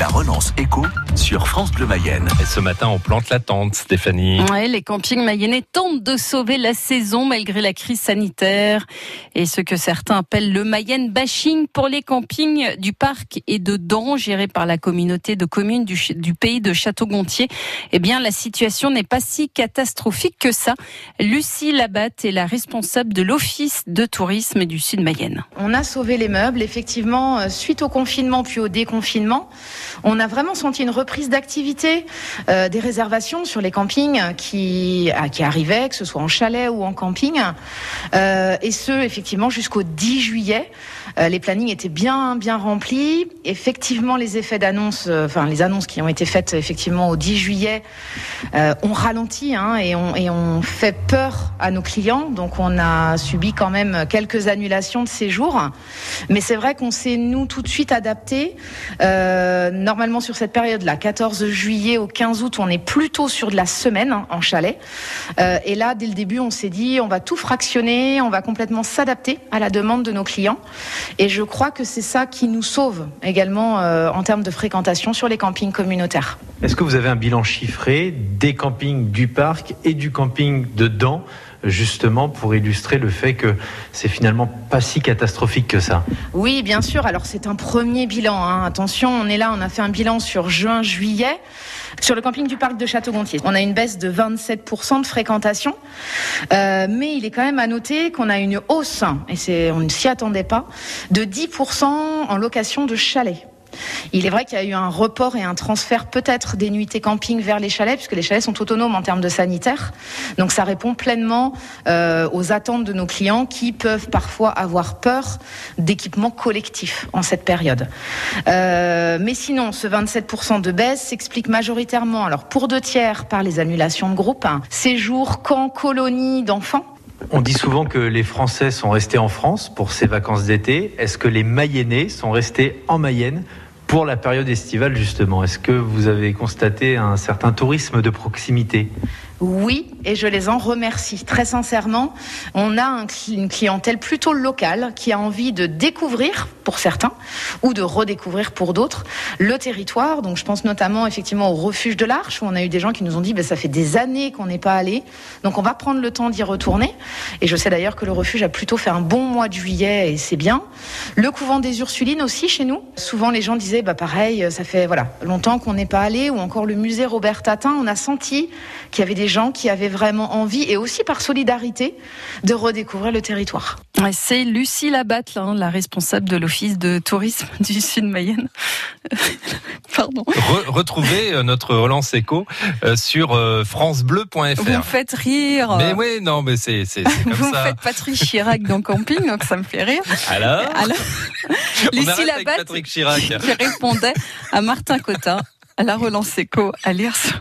La relance éco sur France Bleu Mayenne. Et ce matin, on plante la tente, Stéphanie. Ouais, les campings mayennais tentent de sauver la saison malgré la crise sanitaire et ce que certains appellent le Mayenne bashing pour les campings du parc et de Dents gérés par la communauté de communes du, du pays de Château-Gontier. Eh bien, la situation n'est pas si catastrophique que ça. Lucie Labatte est la responsable de l'Office de tourisme du Sud Mayenne. On a sauvé les meubles, effectivement, euh, suite au confinement puis au déconfinement. On a vraiment senti une reprise d'activité, euh, des réservations sur les campings qui, ah, qui arrivaient, que ce soit en chalet ou en camping. Euh, et ce, effectivement, jusqu'au 10 juillet. Euh, les plannings étaient bien, bien remplis. Effectivement, les effets d'annonce, euh, enfin, les annonces qui ont été faites, effectivement, au 10 juillet, euh, ont ralenti hein, et, on, et on fait peur à nos clients. Donc, on a subi quand même quelques annulations de séjours. Mais c'est vrai qu'on s'est, nous, tout de suite adapté. Euh, normalement, sur cette période-là, 14 juillet au 15 août, on est plutôt sur de la semaine hein, en chalet. Euh, et là, dès le début, on s'est dit, on va tout fractionner, on va complètement s'adapter à la demande de nos clients. Et je crois que c'est ça qui nous sauve également euh, en termes de fréquentation sur les campings communautaires. Est-ce que vous avez un bilan chiffré des campings du parc et du camping de Dents justement pour illustrer le fait que c'est finalement pas si catastrophique que ça. Oui, bien sûr. Alors c'est un premier bilan. Hein. Attention, on est là, on a fait un bilan sur juin-juillet. Sur le camping du parc de Château-Gontier, on a une baisse de 27% de fréquentation, euh, mais il est quand même à noter qu'on a une hausse, et on ne s'y attendait pas, de 10% en location de chalets. Il est vrai qu'il y a eu un report et un transfert peut-être des nuitées camping vers les chalets, puisque les chalets sont autonomes en termes de sanitaire. Donc ça répond pleinement euh, aux attentes de nos clients qui peuvent parfois avoir peur d'équipements collectifs en cette période. Euh, mais sinon, ce 27% de baisse s'explique majoritairement, alors pour deux tiers, par les annulations de groupe, hein, séjours, camps, colonies d'enfants. On dit souvent que les Français sont restés en France pour ces vacances d'été. Est-ce que les Mayennais sont restés en Mayenne pour la période estivale justement Est-ce que vous avez constaté un certain tourisme de proximité? Oui, et je les en remercie très sincèrement. On a un, une clientèle plutôt locale qui a envie de découvrir, pour certains, ou de redécouvrir pour d'autres, le territoire. Donc je pense notamment effectivement au refuge de l'Arche, où on a eu des gens qui nous ont dit, ben, ça fait des années qu'on n'est pas allé, donc on va prendre le temps d'y retourner. Et je sais d'ailleurs que le refuge a plutôt fait un bon mois de juillet, et c'est bien. Le couvent des Ursulines aussi chez nous. Souvent les gens disaient, bah pareil, ça fait voilà longtemps qu'on n'est pas allé, ou encore le musée Robert Tatin. On a senti qu'il y avait des gens qui avaient vraiment envie, et aussi par solidarité, de redécouvrir le territoire. C'est Lucie Labatte, là, la responsable de l'Office de tourisme du Sud Mayenne. Pardon. Re retrouvez euh, notre relance éco euh, sur euh, francebleu.fr. Vous me faites rire. Mais oui, non, mais c'est comme Vous ça. me faites Patrick Chirac dans Camping, donc ça me fait rire. Alors, Alors Lucie Labatte Patrick Chirac. qui répondait à Martin Cotin la relance éco à lire sur